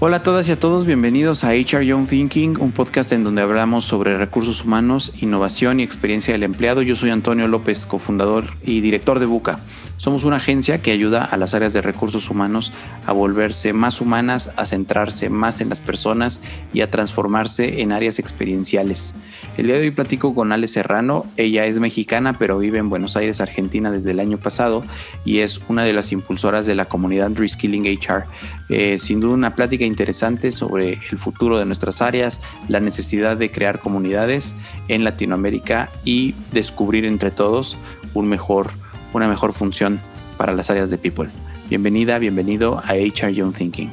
Hola a todas y a todos, bienvenidos a HR Young Thinking, un podcast en donde hablamos sobre recursos humanos, innovación y experiencia del empleado. Yo soy Antonio López, cofundador y director de Buca. Somos una agencia que ayuda a las áreas de recursos humanos a volverse más humanas, a centrarse más en las personas y a transformarse en áreas experienciales. El día de hoy platico con Ale Serrano. Ella es mexicana, pero vive en Buenos Aires, Argentina desde el año pasado y es una de las impulsoras de la comunidad Reskilling HR. Eh, sin duda una plática interesante sobre el futuro de nuestras áreas, la necesidad de crear comunidades en Latinoamérica y descubrir entre todos un mejor una mejor función para las áreas de People. Bienvenida, bienvenido a HR Young Thinking.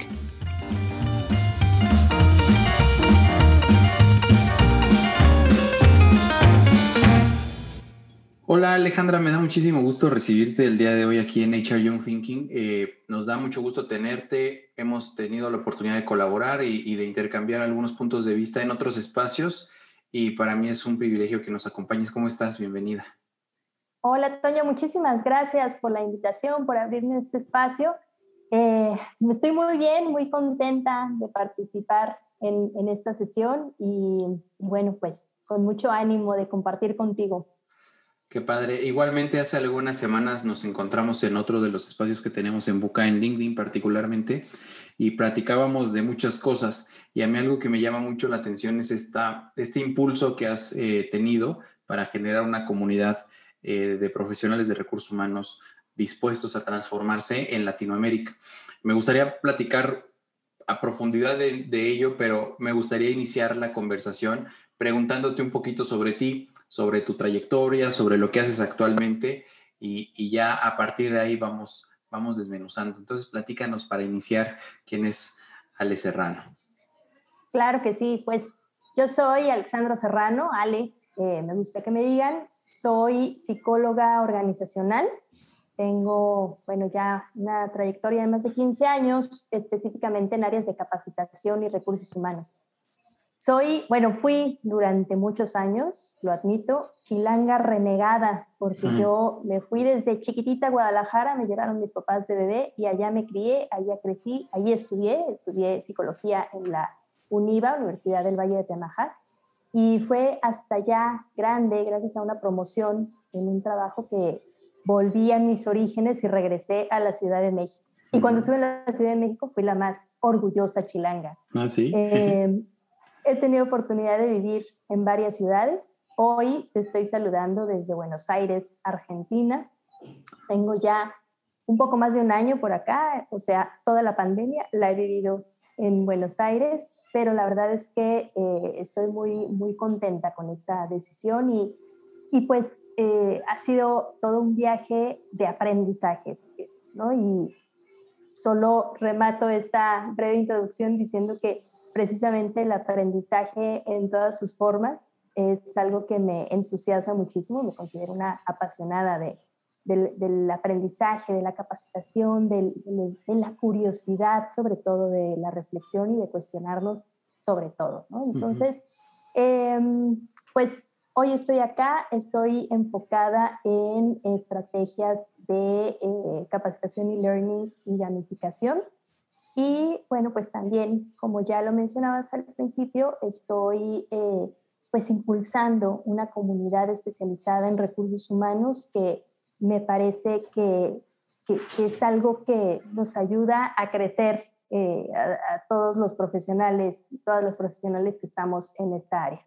Hola Alejandra, me da muchísimo gusto recibirte el día de hoy aquí en HR Young Thinking. Eh, nos da mucho gusto tenerte. Hemos tenido la oportunidad de colaborar y, y, de intercambiar algunos puntos de vista en otros espacios y para mí es un privilegio que nos acompañes. ¿Cómo estás? Bienvenida. Hola, Toño, muchísimas gracias por la invitación, por abrirme este espacio. Eh, estoy muy bien, muy contenta de participar en, esta sesión y, bueno, pues con mucho ánimo de compartir contigo. Qué padre. Igualmente hace algunas semanas nos encontramos en otro de los espacios que tenemos en Buca, en LinkedIn particularmente, y platicábamos de muchas cosas. Y a mí algo que me llama mucho la atención es esta, este impulso que has eh, tenido para generar una comunidad eh, de profesionales de recursos humanos dispuestos a transformarse en Latinoamérica. Me gustaría platicar a profundidad de, ello, pero me gustaría iniciar la conversación preguntándote un poquito sobre ti, sobre tu trayectoria, sobre lo que haces actualmente y, ya a partir de ahí vamos, vamos desmenuzando. Entonces, platícanos para iniciar quién es Ale Serrano. Claro que sí, pues yo soy Alexandra Serrano, Ale, eh, me gusta que me digan, soy psicóloga organizacional. Tengo, bueno, ya una trayectoria de más de 15 años, específicamente en áreas de capacitación y recursos humanos. Soy, bueno, fui durante muchos años, lo admito, chilanga renegada, porque yo me fui desde chiquitita a Guadalajara, me llevaron mis papás de bebé y allá me crié, allá crecí, allí estudié, estudié psicología en la UNIVA, Universidad del Valle de Temajac, y fue hasta ya grande, gracias a una promoción en un trabajo que volví a mis orígenes y regresé a la Ciudad de México. Y cuando estuve en la Ciudad de México fui la más orgullosa chilanga. Ah, sí. Eh, he tenido oportunidad de vivir en varias ciudades. Hoy te estoy saludando desde Buenos Aires, Argentina. Tengo ya un poco más de un año por acá, o sea, toda la pandemia la he vivido en Buenos Aires pero la verdad es que eh, estoy muy, muy contenta con esta decisión y, y pues eh, ha sido todo un viaje de aprendizaje, ¿no? Y solo remato esta breve introducción diciendo que precisamente el aprendizaje en todas sus formas es algo que me entusiasma muchísimo, me considero una apasionada de, del, aprendizaje, de la capacitación, de la curiosidad, sobre todo de la reflexión y de cuestionarnos sobre todo. ¿no? Entonces, em, pues hoy estoy acá, estoy enfocada en estrategias de eh, capacitación y learning y gamificación. Y bueno, pues también, como ya lo mencionabas al principio, estoy eh, pues impulsando una comunidad especializada en recursos humanos que me parece que, es algo que nos ayuda a crecer eh, a, todos los profesionales, todos los profesionales que estamos en esta área.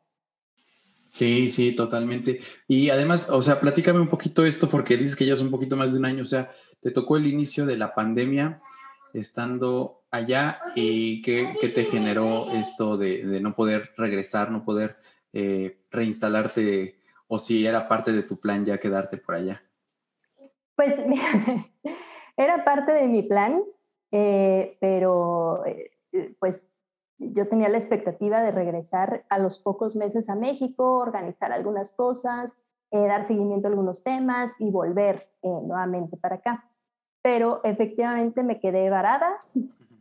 Sí, sí, totalmente. Y además, o sea, platícame un poquito esto porque dices que ya es un poquito más de un año, o sea, te tocó el inicio de la pandemia estando allá y qué, qué te generó esto de, de, no poder regresar, no poder eh, reinstalarte o si era parte de tu plan ya quedarte por allá. Pues era parte de mi plan, eh, pero eh, pues yo tenía la expectativa de regresar a los pocos meses a México, organizar algunas cosas, dar seguimiento a algunos temas y volver nuevamente para acá. Pero efectivamente me quedé varada,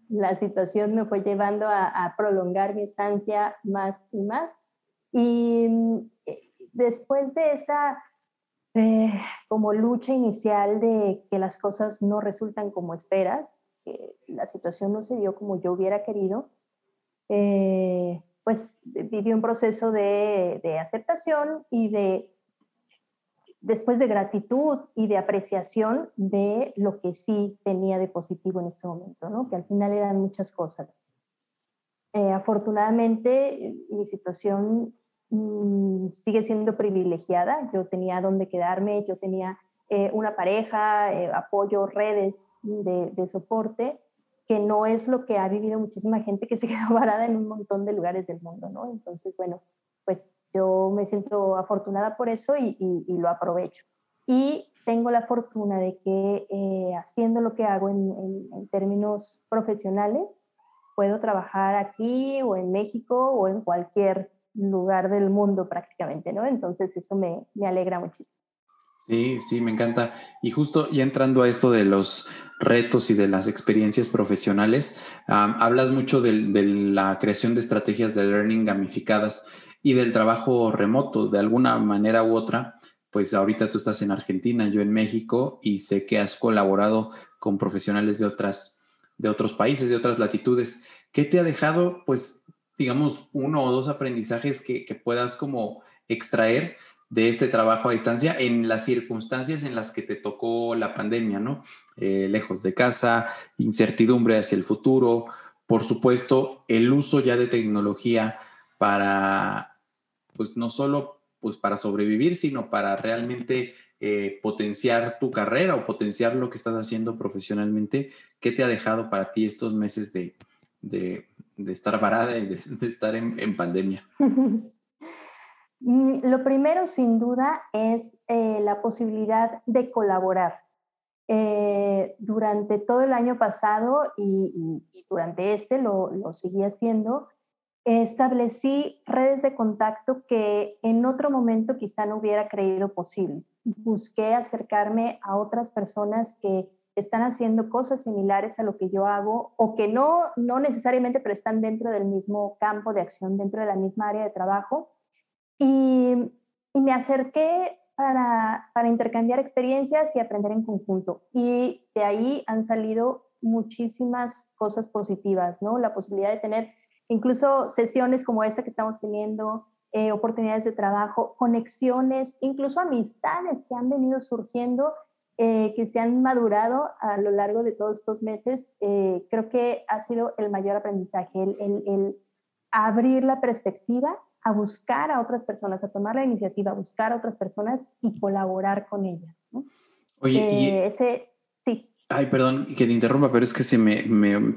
la situación me fue llevando a, prolongar mi estancia más y más. Y mm, después de esa eh, como lucha inicial de que las cosas no resultan como esperas, que la situación no se dio como yo hubiera querido, eh, pues viví un proceso de, de, aceptación y de, después de gratitud y de apreciación de lo que sí tenía de positivo en este momento, ¿no? que al final eran muchas cosas. Eh, afortunadamente, mi situación mm, sigue siendo privilegiada. Yo tenía donde quedarme, yo tenía eh, una pareja, eh, apoyo, redes de, de, soporte, que no es lo que ha vivido muchísima gente que se quedó varada en un montón de lugares del mundo, ¿no? Entonces, bueno, pues yo me siento afortunada por eso y, y, lo aprovecho. Y tengo la fortuna de que haciendo lo que hago en, en, en términos profesionales, puedo trabajar aquí o en México o en cualquier lugar del mundo prácticamente, ¿no? Entonces eso me, alegra muchísimo. Sí, sí, me encanta. Y justo ya entrando a esto de los retos y de las experiencias profesionales, hablas mucho de, de, la creación de estrategias de learning gamificadas y del trabajo remoto, de alguna manera u otra. Pues ahorita tú estás en Argentina, yo en México, y sé que has colaborado con profesionales de otras de otros países, de otras latitudes. ¿Qué te ha dejado, pues, digamos, uno o dos aprendizajes que, puedas como extraer de este trabajo a distancia en las circunstancias en las que te tocó la pandemia, ¿no? Eh, lejos de casa, incertidumbre hacia el futuro, por supuesto, el uso ya de tecnología para, pues no solo pues para sobrevivir, sino para realmente eh, potenciar tu carrera o potenciar lo que estás haciendo profesionalmente? ¿Qué te ha dejado para ti estos meses de, estar varada y de, estar en, pandemia? Mm, lo primero, sin duda, es eh, la posibilidad de colaborar. Eh, durante todo el año pasado y, durante este lo, lo seguí haciendo, establecí redes de contacto que en otro momento quizá no hubiera creído posibles. Busqué acercarme a otras personas que están haciendo cosas similares a lo que yo hago o que no, no necesariamente, pero están dentro del mismo campo de acción, dentro de la misma área de trabajo. Y, y me acerqué para, para intercambiar experiencias y aprender en conjunto. Y de ahí han salido muchísimas cosas positivas, ¿no? La posibilidad de tener incluso sesiones como esta que estamos teniendo, eh, oportunidades de trabajo, conexiones, incluso amistades que han venido surgiendo, eh, que se han madurado a lo largo de todos estos meses, eh, creo que ha sido el mayor aprendizaje, el, el, abrir la perspectiva a buscar a otras personas, a tomar la iniciativa, a buscar a otras personas y colaborar con ellas. ¿no? Oye, y ese, sí. Ay, perdón que te interrumpa, pero es que se me,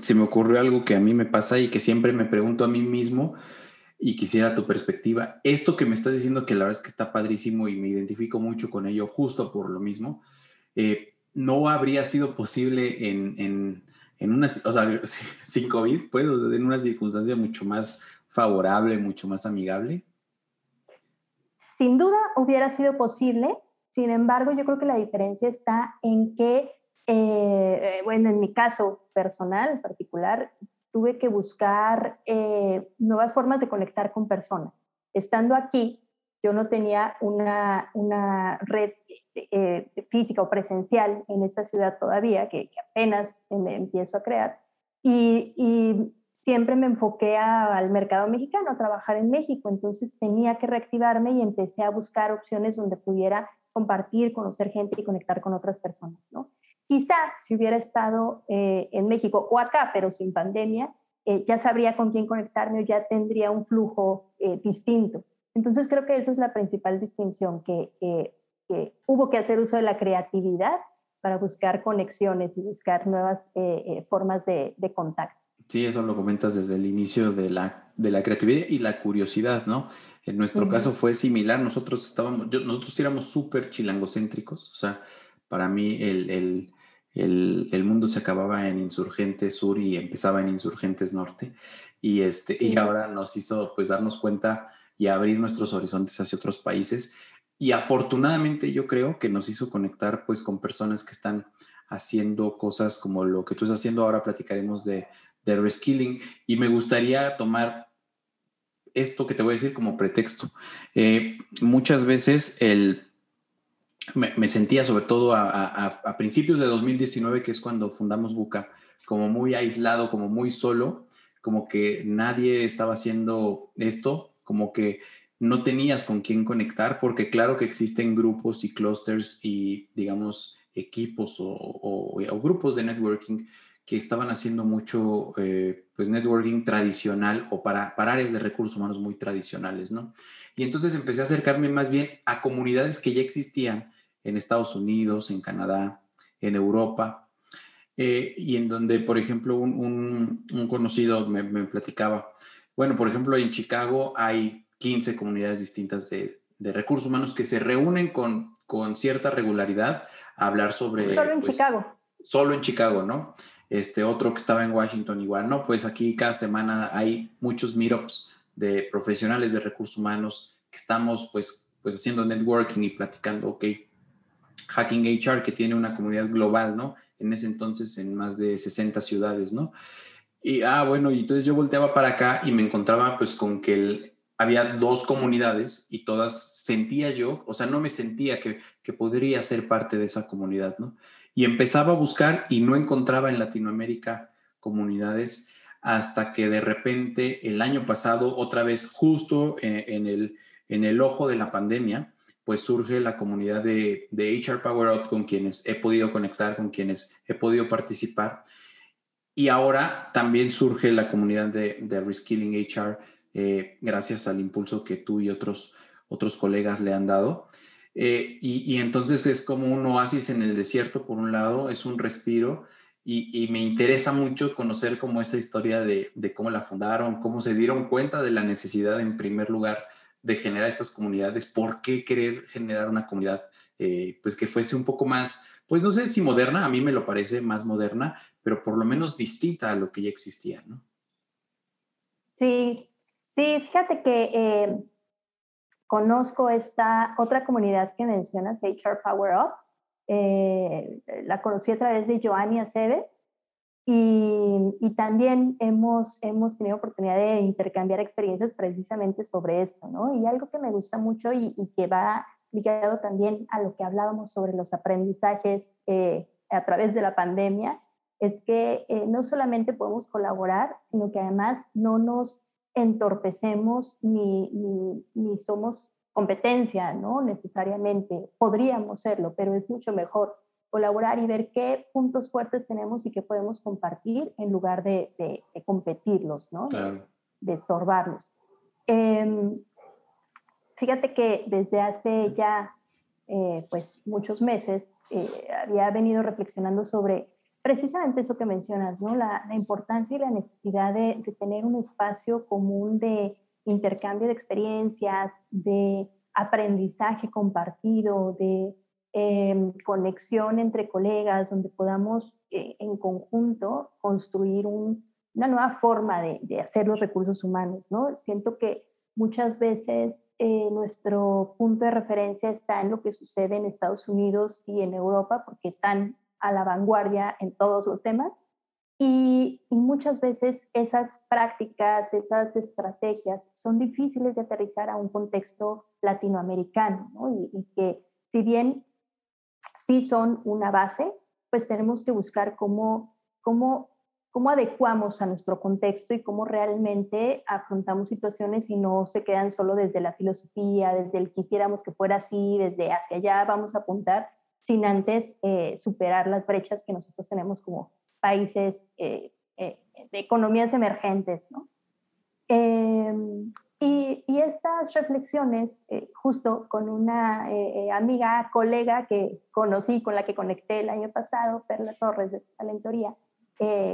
se me ocurrió algo que a mí me pasa y que siempre me pregunto a mí mismo y quisiera tu perspectiva. Esto que me estás diciendo, que la verdad es que está padrísimo y me identifico mucho con ello justo por lo mismo, eh, no habría sido posible en, en, en, una, o sea, sin COVID, pues, en una circunstancia mucho más favorable, mucho más amigable. Sin duda hubiera sido posible, sin embargo, yo creo que la diferencia está en que eh, bueno, en mi caso personal particular, tuve que buscar eh, nuevas formas de conectar con personas. Estando aquí, yo no tenía una, una red eh, física o presencial en esta ciudad todavía, que, apenas me empiezo a crear, y, y siempre me enfoqué al mercado mexicano, a trabajar en México, entonces tenía que reactivarme y empecé a buscar opciones donde pudiera compartir, conocer gente y conectar con otras personas, ¿no? Quizá si hubiera estado eh, en México o acá, pero sin pandemia, eh, ya sabría con quién conectarme o ya tendría un flujo eh, distinto. Entonces creo que esa es la principal distinción, que, hubo que hacer uso de la creatividad para buscar conexiones y buscar nuevas formas de, contacto. Sí, eso lo comentas desde el inicio de la, de la creatividad y la curiosidad, ¿no? En nuestro caso fue similar, nosotros estábamos, nosotros éramos súper chilangocéntricos, o sea, para mí el, el, mundo se acababa en Insurgentes Sur y empezaba en Insurgentes Norte. Y, este, y ahora nos hizo pues darnos cuenta y abrir nuestros horizontes hacia otros países. Y afortunadamente yo creo que nos hizo conectar pues con personas que están haciendo cosas como lo que tú estás haciendo. Ahora platicaremos de, de reskilling y me gustaría tomar esto que te voy a decir como pretexto. Eh, muchas veces el me, sentía sobre todo a, principios de 2019, que es cuando fundamos Buca, como muy aislado, como muy solo, como que nadie estaba haciendo esto, como que no tenías con quién conectar, porque claro que existen grupos y clusters y, digamos, equipos o, grupos de networking que estaban haciendo mucho eh, pues networking tradicional o para, para áreas de recursos humanos muy tradicionales, ¿no? Y entonces empecé a acercarme más bien a comunidades que ya existían en Estados Unidos, en Canadá, en Europa, eh, y en donde, por ejemplo, un, conocido me, platicaba, bueno, por ejemplo, en Chicago hay 15 comunidades distintas de, recursos humanos que se reúnen con, con, cierta regularidad a hablar sobre... Solo en pues, Chicago. Solo en Chicago, ¿no? Este otro que estaba en Washington igual, ¿no? Pues aquí cada semana hay muchos meetups de profesionales de recursos humanos que estamos pues, pues haciendo networking y platicando, ok, Hacking HR, que tiene una comunidad global, ¿no? En ese entonces en más de 60 ciudades, ¿no? Y, ah, bueno, y entonces yo volteaba para acá y me encontraba pues con que había dos comunidades y todas sentía yo, o sea, no me sentía que, que podría ser parte de esa comunidad, ¿no? Y empezaba a buscar y no encontraba en Latinoamérica comunidades hasta que de repente el año pasado, otra vez justo eh, en, el, en el ojo de la pandemia, pues surge la comunidad de, de HR Power Up con quienes he podido conectar, con quienes he podido participar. Y ahora también surge la comunidad de, de Reskilling HR, eh, gracias al impulso que tú y otros, otros colegas le han dado. Eh, y, entonces es como un oasis en el desierto, por un lado, es un respiro. Y, me interesa mucho conocer cómo esa historia de, de, cómo la fundaron, cómo se dieron cuenta de la necesidad, en primer lugar, de generar estas comunidades, ¿por qué querer generar una comunidad eh, pues que fuese un poco más, pues no sé si moderna, a mí me lo parece más moderna, pero por lo menos distinta a lo que ya existía, ¿no? Sí, sí, fíjate que eh, conozco esta otra comunidad que mencionas, HR Power Up, eh, la conocí a través de Joanny Acebe, y, también hemos, hemos tenido oportunidad de intercambiar experiencias precisamente sobre esto, ¿no? Y algo que me gusta mucho y, que va ligado también a lo que hablábamos sobre los aprendizajes eh, a través de la pandemia, es que eh, no solamente podemos colaborar, sino que además no nos entorpecemos ni, ni, ni somos competencia, ¿no? Necesariamente, podríamos serlo, pero es mucho mejor colaborar y ver qué puntos fuertes tenemos y qué podemos compartir en lugar de, competirlos, ¿no? De, estorbarlos. Em, fíjate que desde hace ya eh, pues muchos meses eh, había venido reflexionando sobre precisamente eso que mencionas, ¿no? La, la importancia y la necesidad de, de, tener un espacio común de intercambio de experiencias, de aprendizaje compartido, de Em, conexión entre colegas, donde podamos eh, en conjunto construir una nueva forma de, hacer los recursos humanos. ¿no? Siento que muchas veces eh, nuestro punto de referencia está en lo que sucede en Estados Unidos y en Europa, porque están a la vanguardia en todos los temas. Y, muchas veces esas prácticas, esas estrategias son difíciles de aterrizar a un contexto latinoamericano, ¿no? y, y que si bien sí son una base, pues tenemos que buscar cómo, cómo, cómo adecuamos a nuestro contexto y cómo realmente afrontamos situaciones y no se quedan solo desde la filosofía, desde el quisiéramos que fuera así, desde hacia allá vamos a apuntar, sin antes eh, superar las brechas que nosotros tenemos como países eh, eh, de economías emergentes. ¿no? Em, y, estas reflexiones, eh, justo con una eh, eh, amiga, colega que conocí, con la que conecté el año pasado, Perla Torres de Talentoría,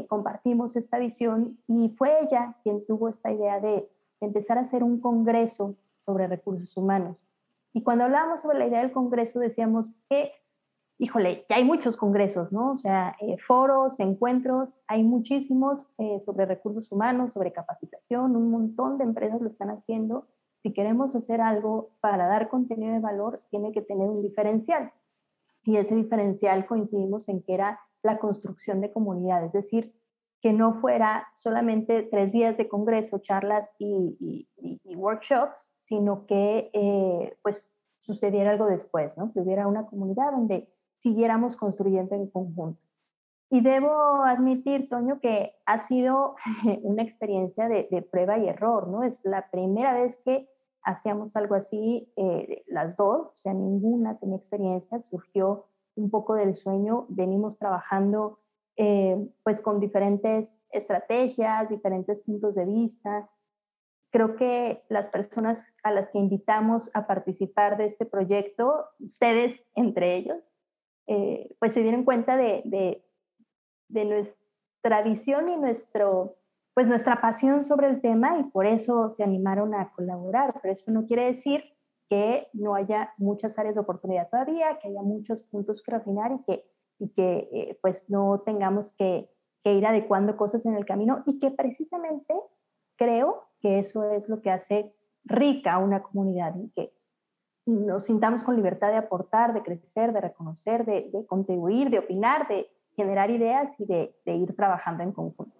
compartimos esta visión y fue ella quien tuvo esta idea de, empezar a hacer un congreso sobre recursos humanos. Y cuando hablábamos sobre la idea del congreso decíamos que híjole, ya hay muchos congresos, ¿no? O sea, eh, foros, encuentros, hay muchísimos eh, sobre recursos humanos, sobre capacitación, un montón de empresas lo están haciendo. Si queremos hacer algo para dar contenido de valor, tiene que tener un diferencial. Y ese diferencial coincidimos en que era la construcción de comunidad, es decir, que no fuera solamente tres días de congreso, charlas y, workshops, sino que eh, pues sucediera algo después, ¿no? Que hubiera una comunidad donde siguiéramos construyendo en conjunto. Y debo admitir, Toño, que ha sido una experiencia de, prueba y error, ¿no? Es la primera vez que hacíamos algo así, eh, las dos, o sea, ninguna tenía experiencia, surgió un poco del sueño, venimos trabajando eh, pues con diferentes estrategias, diferentes puntos de vista. Creo que las personas a las que invitamos a participar de este proyecto, ustedes entre ellos, eh, pues se dieron cuenta de, nuestra visión y nuestro, pues nuestra pasión sobre el tema y por eso se animaron a colaborar. Pero eso no quiere decir que no haya muchas áreas de oportunidad todavía, que haya muchos puntos que refinar y que y que eh, pues no tengamos que, ir adecuando cosas en el camino y que precisamente creo que eso es lo que hace rica una comunidad y que nos sintamos con libertad de aportar, de crecer, de reconocer, de, contribuir, de opinar, de generar ideas y de, ir trabajando en conjunto.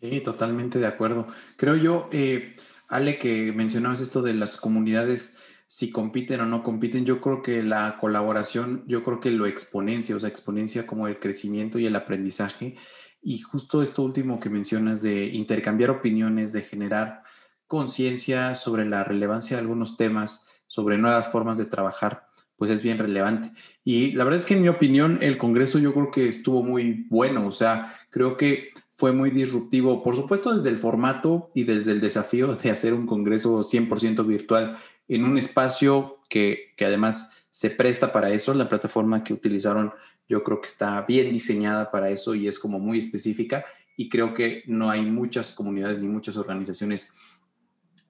Sí, totalmente de acuerdo. Creo yo, eh, Ale, que mencionabas esto de las comunidades si compiten o no compiten, yo creo que la colaboración, yo creo que lo exponencia, o sea, exponencia como el crecimiento y el aprendizaje. Y justo esto último que mencionas de intercambiar opiniones, de generar conciencia sobre la relevancia de algunos temas, sobre nuevas formas de trabajar, pues es bien relevante. Y la verdad es que en mi opinión el Congreso yo creo que estuvo muy bueno, o sea, creo que fue muy disruptivo, por supuesto desde el formato y desde el desafío de hacer un Congreso 100% virtual en un espacio que, que, además se presta para eso. La plataforma que utilizaron yo creo que está bien diseñada para eso y es como muy específica y creo que no hay muchas comunidades ni muchas organizaciones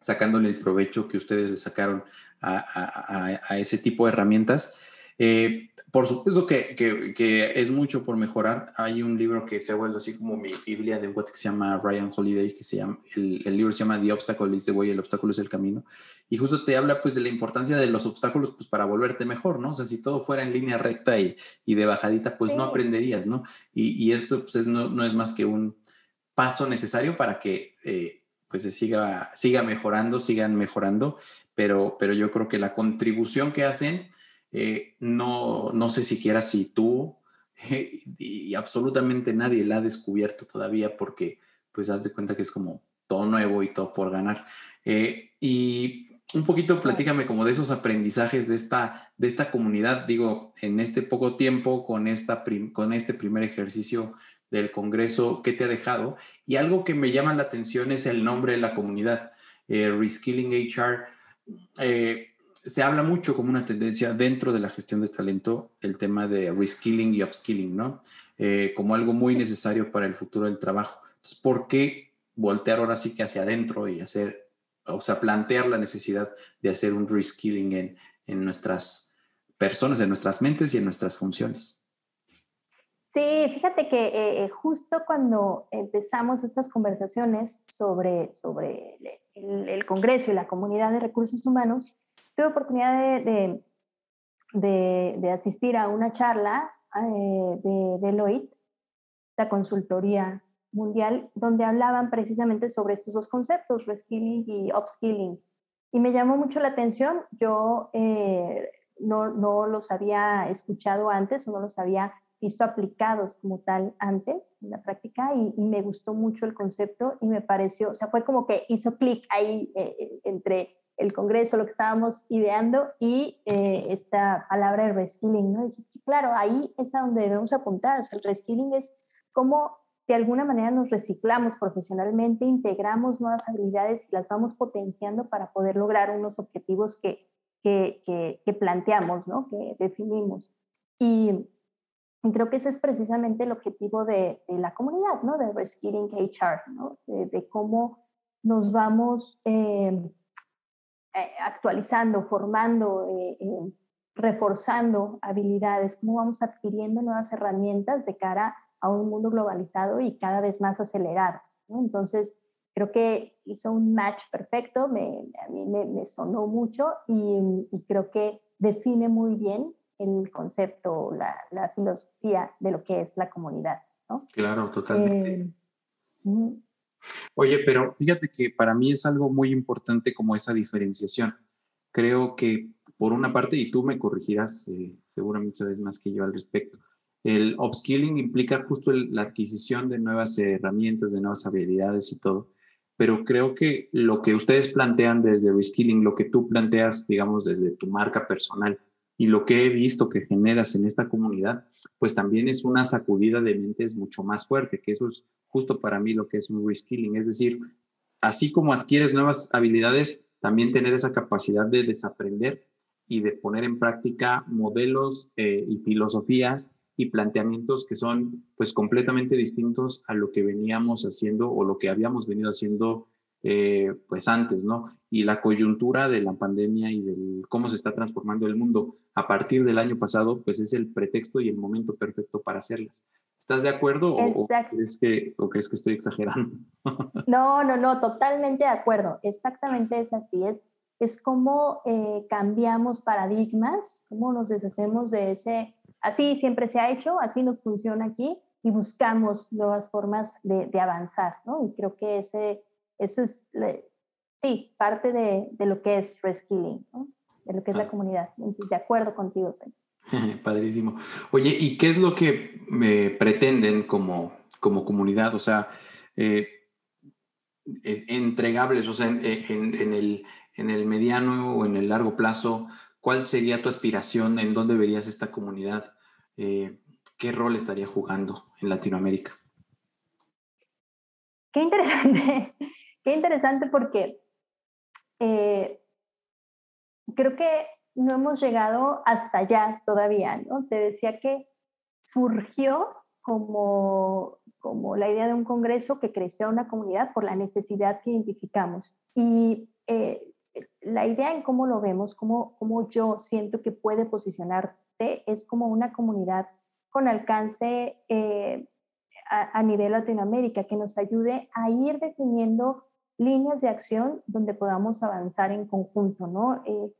sacándole el provecho que ustedes le sacaron a, a, a ese tipo de herramientas. Eh, por supuesto que, que, es mucho por mejorar. Hay un libro que se ha vuelto así como mi Biblia de un que se llama Ryan Holiday, que se llama, el, el, libro se llama The Obstacle is the Way, el obstáculo es el camino. Y justo te habla pues de la importancia de los obstáculos pues para volverte mejor, ¿no? O sea, si todo fuera en línea recta y, y de bajadita, pues no aprenderías, ¿no? Y, y esto pues es, no, no, es más que un paso necesario para que eh, pues se siga, siga mejorando, sigan mejorando, pero, pero yo creo que la contribución que hacen eh, no, no sé siquiera si tú y absolutamente nadie la ha descubierto todavía porque pues haz de cuenta que es como todo nuevo y todo por ganar. Eh, y un poquito platícame como de esos aprendizajes de esta, de esta comunidad, digo, en este poco tiempo con, esta con este primer ejercicio del Congreso, ¿qué te ha dejado? Y algo que me llama la atención es el nombre de la comunidad, eh, Reskilling HR. Eh, se habla mucho como una tendencia dentro de la gestión de talento el tema de reskilling y upskilling, ¿no? Eh, como algo muy necesario para el futuro del trabajo. Entonces, ¿por qué voltear ahora sí que hacia adentro y hacer, o sea, plantear la necesidad de hacer un reskilling en, en nuestras personas, en nuestras mentes y en nuestras funciones? Sí, fíjate que eh, justo cuando empezamos estas conversaciones sobre, sobre el, Congreso y la comunidad de recursos humanos, tuve oportunidad de, de, asistir a una charla eh, de Deloitte, la consultoría mundial, donde hablaban precisamente sobre estos dos conceptos, reskilling y upskilling. Y me llamó mucho la atención, yo eh, no, no, los había escuchado antes o no los había visto aplicados como tal antes en la práctica y, me gustó mucho el concepto y me pareció, o sea, fue como que hizo clic ahí eh, entre el Congreso, lo que estábamos ideando y eh, esta palabra de reskilling, ¿no? Y claro, ahí es a donde debemos apuntar, o sea, el reskilling es cómo de alguna manera nos reciclamos profesionalmente, integramos nuevas habilidades y las vamos potenciando para poder lograr unos objetivos que, que, que, planteamos, ¿no? Que definimos. Y, creo que ese es precisamente el objetivo de, de la comunidad, ¿no? De Reskilling HR, ¿no? De, cómo nos vamos... Eh, eh, actualizando, formando, eh, eh, reforzando habilidades, cómo vamos adquiriendo nuevas herramientas de cara a un mundo globalizado y cada vez más acelerado. Entonces, creo que hizo un match perfecto, me, a mí me, sonó mucho y, creo que define muy bien el concepto, la, la, filosofía de lo que es la comunidad. ¿no? Claro, totalmente. Oye, pero fíjate que para mí es algo muy importante como esa diferenciación. Creo que por una parte, y tú me corregirás, eh, seguramente sabes más que yo al respecto, el upskilling implica justo la adquisición de nuevas herramientas, de nuevas habilidades y todo. Pero creo que lo que ustedes plantean desde reskilling, lo que tú planteas, digamos, desde tu marca personal y lo que he visto que generas en esta comunidad, pues también es una sacudida de mentes mucho más fuerte, que eso es justo para mí lo que es un reskilling. Es decir, así como adquieres nuevas habilidades, también tener esa capacidad de desaprender y de poner en práctica modelos eh, y filosofías y planteamientos que son pues completamente distintos a lo que veníamos haciendo o lo que habíamos venido haciendo eh, pues antes, ¿no? Y la coyuntura de la pandemia y de cómo se está transformando el mundo a partir del año pasado, pues es el pretexto y el momento perfecto para hacerlas. ¿Estás de acuerdo o, crees que, o crees que estoy exagerando? no, no, no, totalmente de acuerdo. Exactamente es así. Es, es como eh, cambiamos paradigmas, cómo nos deshacemos de ese Así siempre se ha hecho, así nos funciona aquí y buscamos nuevas formas de, avanzar, ¿no? Y creo que ese, ese es, sí, parte de, de, lo que es reskilling, ¿no? De lo que es la ah. comunidad. de acuerdo contigo. Padrísimo. Oye, ¿y qué es lo que me pretenden como, como comunidad? O sea, eh, entregables, o sea, en, en, el, en el mediano o en el largo plazo, ¿cuál sería tu aspiración? ¿En dónde verías esta comunidad? Eh, ¿qué rol estaría jugando en Latinoamérica? Qué interesante, qué interesante porque eh, creo que no hemos llegado hasta allá todavía, ¿no? Te decía que surgió como, como la idea de un congreso que creció una comunidad por la necesidad que identificamos. Y eh, la idea en cómo lo vemos, cómo, cómo yo siento que puede posicionar es como una comunidad con alcance eh, a, nivel Latinoamérica que nos ayude a ir definiendo líneas de acción donde podamos avanzar en conjunto, ¿no? Eh,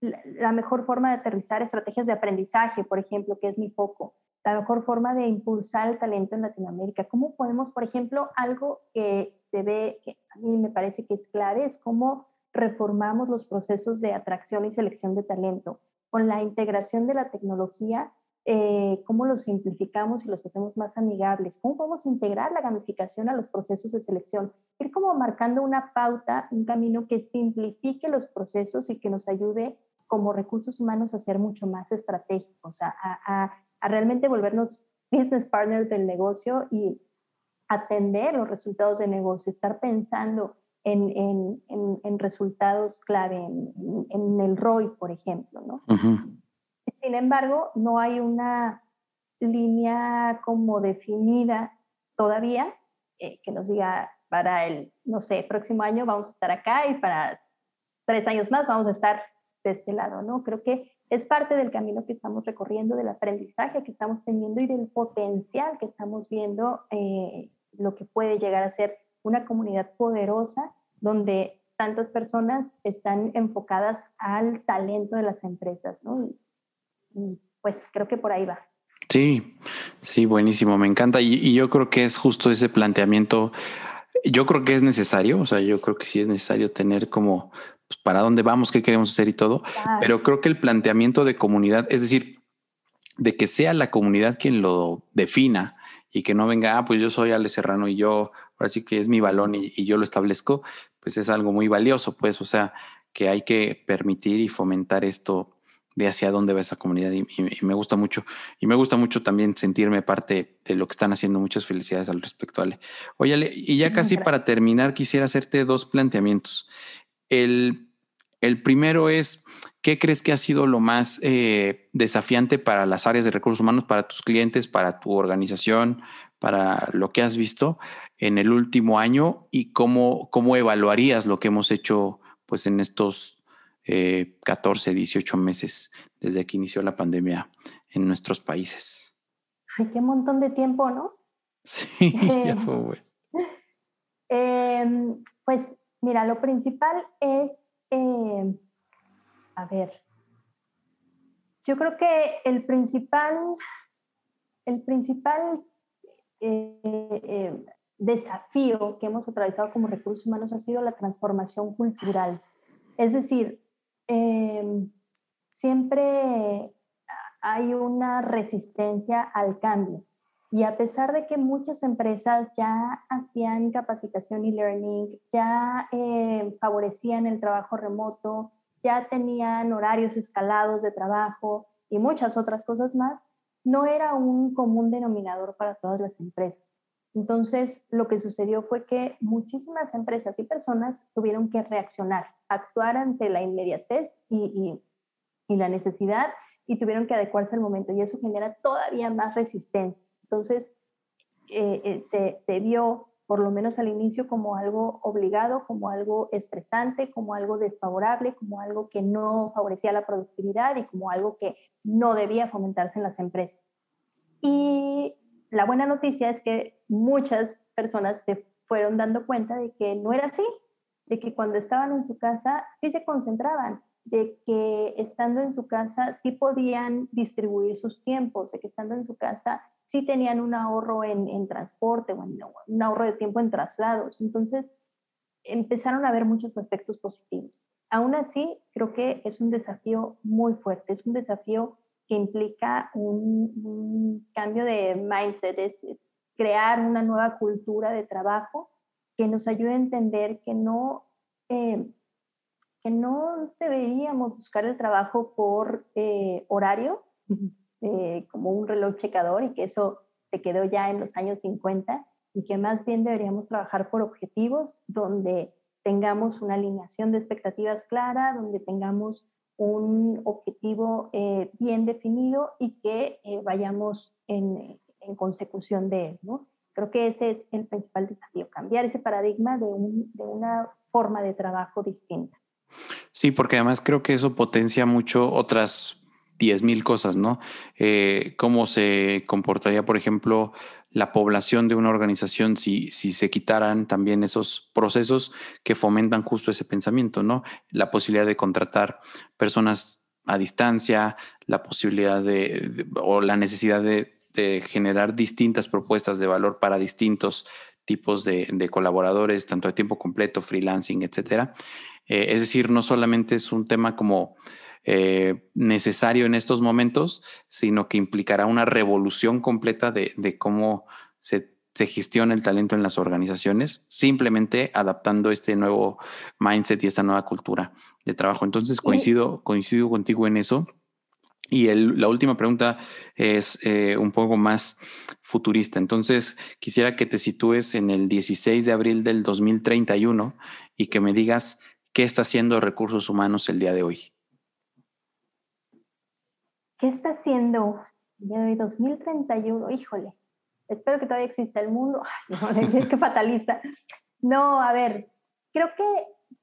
la, mejor forma de aterrizar estrategias de aprendizaje, por ejemplo, que es mi foco, la mejor forma de impulsar el talento en Latinoamérica. ¿Cómo podemos, por ejemplo, algo que se ve, que a mí me parece que es clave, es cómo reformamos los procesos de atracción y selección de talento? con la integración de la tecnología, eh, cómo los simplificamos y los hacemos más amigables, cómo podemos integrar la gamificación a los procesos de selección, ir como marcando una pauta, un camino que simplifique los procesos y que nos ayude como recursos humanos a ser mucho más estratégicos, a, a, a realmente volvernos business partners del negocio y atender los resultados de negocio, estar pensando en, en, en, resultados clave, en, el ROI, por ejemplo. ¿no? Sin embargo, no hay una línea como definida todavía eh, que nos diga para el, no sé, próximo año vamos a estar acá y para tres años más vamos a estar de este lado, ¿no? Creo que es parte del camino que estamos recorriendo, del aprendizaje que estamos teniendo y del potencial que estamos viendo, eh, lo que puede llegar a ser una comunidad poderosa donde tantas personas están enfocadas al talento de las empresas, ¿no? Pues creo que por ahí va. Sí, sí, buenísimo, me encanta. Y, yo creo que es justo ese planteamiento. Yo creo que es necesario, o sea, yo creo que sí es necesario tener como pues, para dónde vamos, qué queremos hacer y todo, pero creo que el planteamiento de comunidad, es decir, de que sea la comunidad quien lo defina y que no venga, ah, pues yo soy Ale Serrano y yo, ahora sí que es mi balón y, yo lo establezco, pues es algo muy valioso, pues, o sea, que hay que permitir y fomentar esto de hacia dónde va esta comunidad y, me gusta mucho. Y me gusta mucho también sentirme parte de lo que están haciendo. Muchas felicidades al respecto, Ale. Oye, Ale, y ya casi para terminar, quisiera hacerte dos planteamientos. El, el primero es, ¿qué crees que ha sido lo más eh, desafiante para las áreas de recursos humanos, para tus clientes, para tu organización, para lo que has visto en el último año y cómo, cómo evaluarías lo que hemos hecho pues en estos 14, eh, 18 meses desde que inició la pandemia en nuestros países? Ay, qué montón de tiempo, ¿no? Sí, ya fue bueno. Em, pues mira, lo principal es eh, a ver, yo creo que el principal, el principal eh, eh, desafío que hemos atravesado como recursos humanos ha sido la transformación cultural. Es decir, em, siempre hay una resistencia al cambio. Y a pesar de que muchas empresas ya hacían capacitación y learning, ya eh, favorecían el trabajo remoto, ya tenían horarios escalados de trabajo y muchas otras cosas más, no era un común denominador para todas las empresas. Entonces, lo que sucedió fue que muchísimas empresas y personas tuvieron que reaccionar, actuar ante la inmediatez y, la necesidad y tuvieron que adecuarse al momento y eso genera todavía más resistencia. Entonces, eh, eh, se, se vio, por lo menos al inicio, como algo obligado, como algo estresante, como algo desfavorable, como algo que no favorecía la productividad y como algo que no debía fomentarse en las empresas. Y la buena noticia es que muchas personas se fueron dando cuenta de que no era así, de que cuando estaban en su casa sí se concentraban, de que estando en su casa sí podían distribuir sus tiempos, de que estando en su casa sí tenían un ahorro en, transporte, o un ahorro de tiempo en traslados. Entonces, empezaron a ver muchos aspectos positivos. Aún así, creo que es un desafío muy fuerte, es un desafío que implica un, cambio de mindset, es, crear una nueva cultura de trabajo que nos ayude a entender que no, eh, que no deberíamos buscar el trabajo por eh, horario, eh, como un reloj checador y que eso se quedó ya en los años 50 y que más bien deberíamos trabajar por objetivos donde tengamos una alineación de expectativas clara, donde tengamos un objetivo eh, bien definido y que vayamos en, en, consecución de él. ¿no? Creo que ese es el principal desafío, cambiar ese paradigma de, un, de una forma de trabajo distinta. Sí, porque además creo que eso potencia mucho otras 10.000 cosas, ¿no? Eh, cómo se comportaría, por ejemplo, la población de una organización si, si se quitaran también esos procesos que fomentan justo ese pensamiento, ¿no? La posibilidad de contratar personas a distancia, la posibilidad de, o la necesidad de, de, generar distintas propuestas de valor para distintos tipos de, de colaboradores, tanto de tiempo completo, freelancing, etcétera. Eh, es decir, no solamente es un tema como eh, necesario en estos momentos, sino que implicará una revolución completa de, cómo se, gestiona el talento en las organizaciones, simplemente adaptando este nuevo mindset y esta nueva cultura de trabajo. Entonces coincido, coincido contigo en eso. Y la última pregunta es eh, un poco más futurista. Entonces, quisiera que te sitúes en el 16 de abril del 2031 y que me digas ¿Qué está haciendo Recursos Humanos el día de hoy? ¿Qué está haciendo el día de hoy, 2031? Híjole, espero que todavía exista el mundo. No, qué fatalista. No, a ver, creo que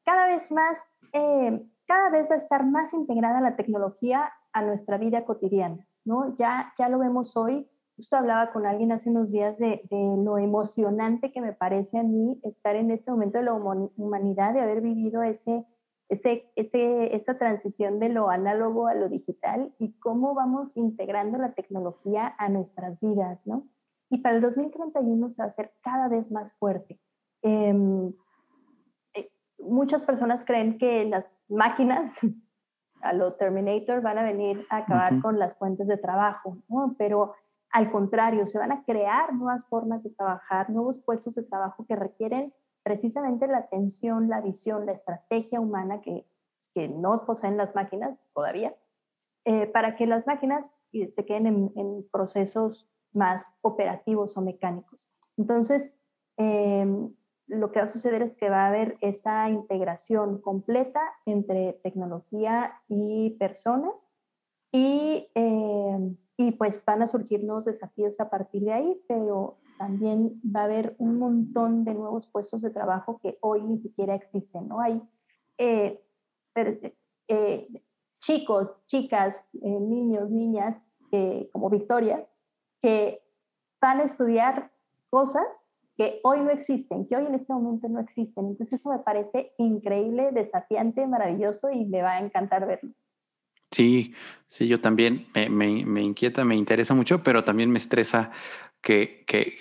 cada vez más, eh, cada vez va a estar más integrada la tecnología a nuestra vida cotidiana, ¿no? Ya, ya lo vemos hoy Justo hablaba con alguien hace unos días de, lo emocionante que me parece a mí estar en este momento de la humanidad, de haber vivido ese, ese, ese, esta transición de lo análogo a lo digital y cómo vamos integrando la tecnología a nuestras vidas, ¿no? Y para el 2031 se va a hacer cada vez más fuerte. Em, eh, muchas personas creen que las máquinas a lo Terminator van a venir a acabar con las fuentes de trabajo, ¿no? Pero al contrario, se van a crear nuevas formas de trabajar, nuevos puestos de trabajo que requieren precisamente la atención, la visión, la estrategia humana que, que no poseen las máquinas todavía, eh, para que las máquinas se queden en, procesos más operativos o mecánicos. Entonces, em, lo que va a suceder es que va a haber esa integración completa entre tecnología y personas y em, y pues van a surgir nuevos desafíos a partir de ahí, pero también va a haber un montón de nuevos puestos de trabajo que hoy ni siquiera existen, ¿no? Hay eh, eh, chicos, chicas, eh, niños, niñas, como Victoria, que van a estudiar cosas que hoy no existen, que hoy en este momento no existen. Entonces eso me parece increíble, desafiante, maravilloso y me va a encantar verlo. Sí, sí, yo también me, inquieta, me interesa mucho, pero también me estresa que, que,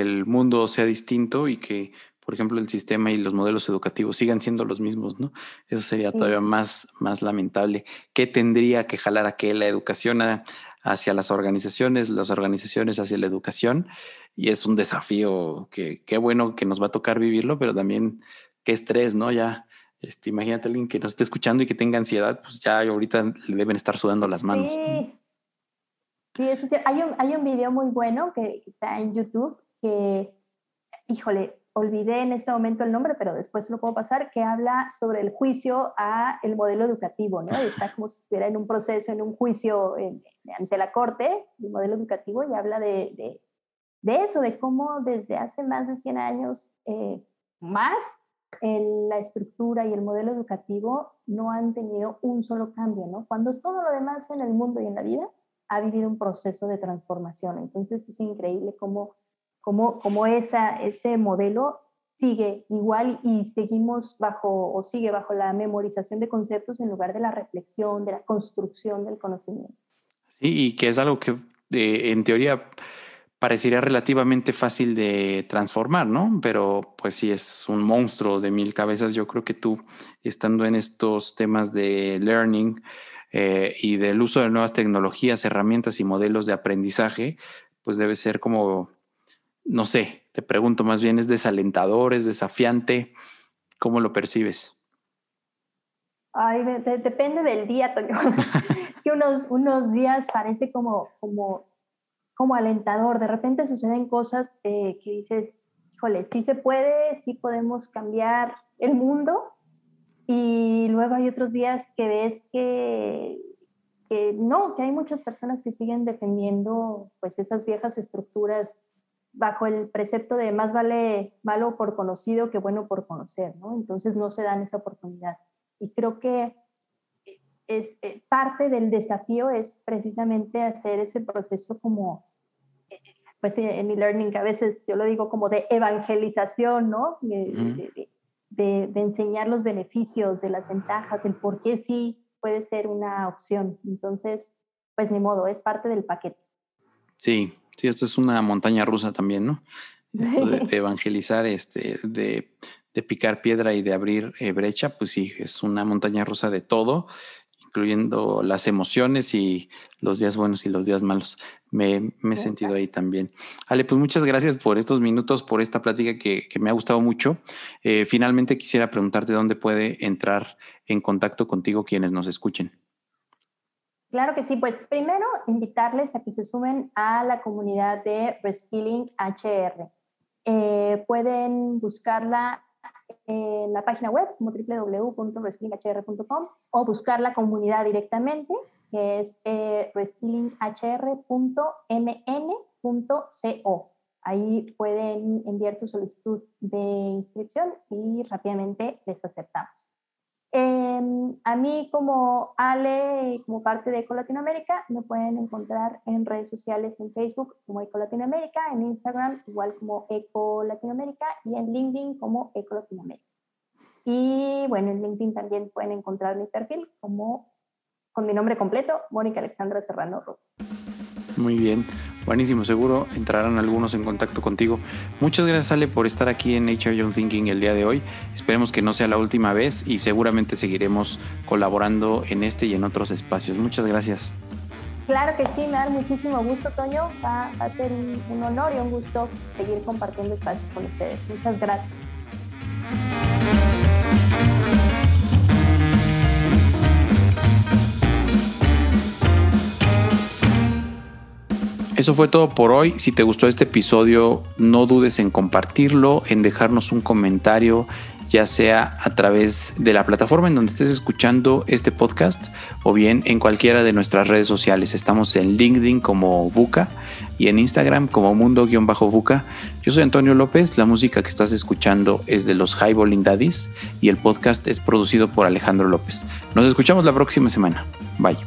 el, mundo sea distinto y que por ejemplo, el sistema y los modelos educativos sigan siendo los mismos, ¿no? Eso sería todavía más, más lamentable. ¿Qué tendría que jalar a que la educación hacia las organizaciones, las organizaciones hacia la educación? Y es un desafío que qué bueno que nos va a tocar vivirlo, pero también qué estrés, ¿no? Ya, este, imagínate a alguien que nos esté escuchando y que tenga ansiedad, pues ya ahorita le deben estar sudando las manos. Sí, sí eso sí. Hay un, hay un video muy bueno que está en YouTube que, híjole, olvidé en este momento el nombre, pero después lo puedo pasar, que habla sobre el juicio a el modelo educativo, ¿no? Está como si estuviera en un proceso, en un juicio ante la corte, el modelo educativo, y habla de, de, de, eso, de cómo desde hace más de 100 años eh, más en la estructura y el modelo educativo no han tenido un solo cambio, ¿no? Cuando todo lo demás en el mundo y en la vida ha vivido un proceso de transformación. Entonces es increíble cómo cómo, cómo esa, ese modelo sigue igual y seguimos bajo o sigue bajo la memorización de conceptos en lugar de la reflexión, de la construcción del conocimiento. Sí, y que es algo que eh, en teoría parecería relativamente fácil de transformar, ¿no? Pero pues sí es un monstruo de mil cabezas. Yo creo que tú, estando en estos temas de learning eh, y del uso de nuevas tecnologías, herramientas y modelos de aprendizaje, pues debe ser como no sé, te pregunto más bien, ¿es desalentador, es desafiante? ¿Cómo lo percibes? Ay, depende del día, Toño. que unos, unos días parece como, como, como alentador. De repente suceden cosas eh, que dices, híjole, sí se puede, sí podemos cambiar el mundo. Y luego hay otros días que ves que, que no, que hay muchas personas que siguen defendiendo pues esas viejas estructuras bajo el precepto de más vale malo por conocido que bueno por conocer, ¿no? Entonces no se dan esa oportunidad. Y creo que es, eh, parte del desafío es precisamente hacer ese proceso como, pues en mi learning a veces yo lo digo como de evangelización, ¿no? De, de, de enseñar los beneficios, de las ventajas, del por qué sí puede ser una opción. Entonces, pues ni modo, es parte del paquete. Sí, Sí, esto es una montaña rusa también, ¿no? de, evangelizar, este, de, picar piedra y de abrir eh, brecha, pues sí, es una montaña rusa de todo, incluyendo las emociones y los días buenos y los días malos. Me, he sentido ahí también. Ale, pues muchas gracias por estos minutos, por esta plática que, me ha gustado mucho. Eh, finalmente quisiera preguntarte dónde puede entrar en contacto contigo quienes nos escuchen. Claro que sí, pues primero invitarles a que se sumen a la comunidad de Reskilling HR. Eh, pueden buscarla en la página web como www.reskillinghr.com o buscar la comunidad directamente, que es eh, reskillinghr.mn.co. Ahí pueden enviar su solicitud de inscripción y rápidamente les aceptamos. Em, a mí como Ale, como parte de Eco Latinoamérica, me pueden encontrar en redes sociales en Facebook como Eco Latinoamérica, en Instagram igual como Eco Latinoamérica y en LinkedIn como Eco Latinoamérica. Y bueno, en LinkedIn también pueden encontrar mi perfil como con mi nombre completo, Mónica Alexandra Serrano Rojo. Muy bien, buenísimo, seguro entrarán algunos en contacto contigo. Muchas gracias Ale por estar aquí en HR Young Thinking el día de hoy. Esperemos que no sea la última vez y seguramente seguiremos colaborando en este y en otros espacios. Muchas gracias. Claro que sí, me da muchísimo gusto, Toño. Va, a ser un honor y un gusto seguir compartiendo espacios con ustedes. Muchas gracias. Eso fue todo por hoy. Si te gustó este episodio, no dudes en compartirlo, en dejarnos un comentario, ya sea a través de la plataforma en donde estés escuchando este podcast o bien en cualquiera de nuestras redes sociales. Estamos en LinkedIn como Buca y en Instagram como Mundo-Buca. Yo soy Antonio López, la música que estás escuchando es de los Highballing Daddies y el podcast es producido por Alejandro López. Nos escuchamos la próxima semana. Bye.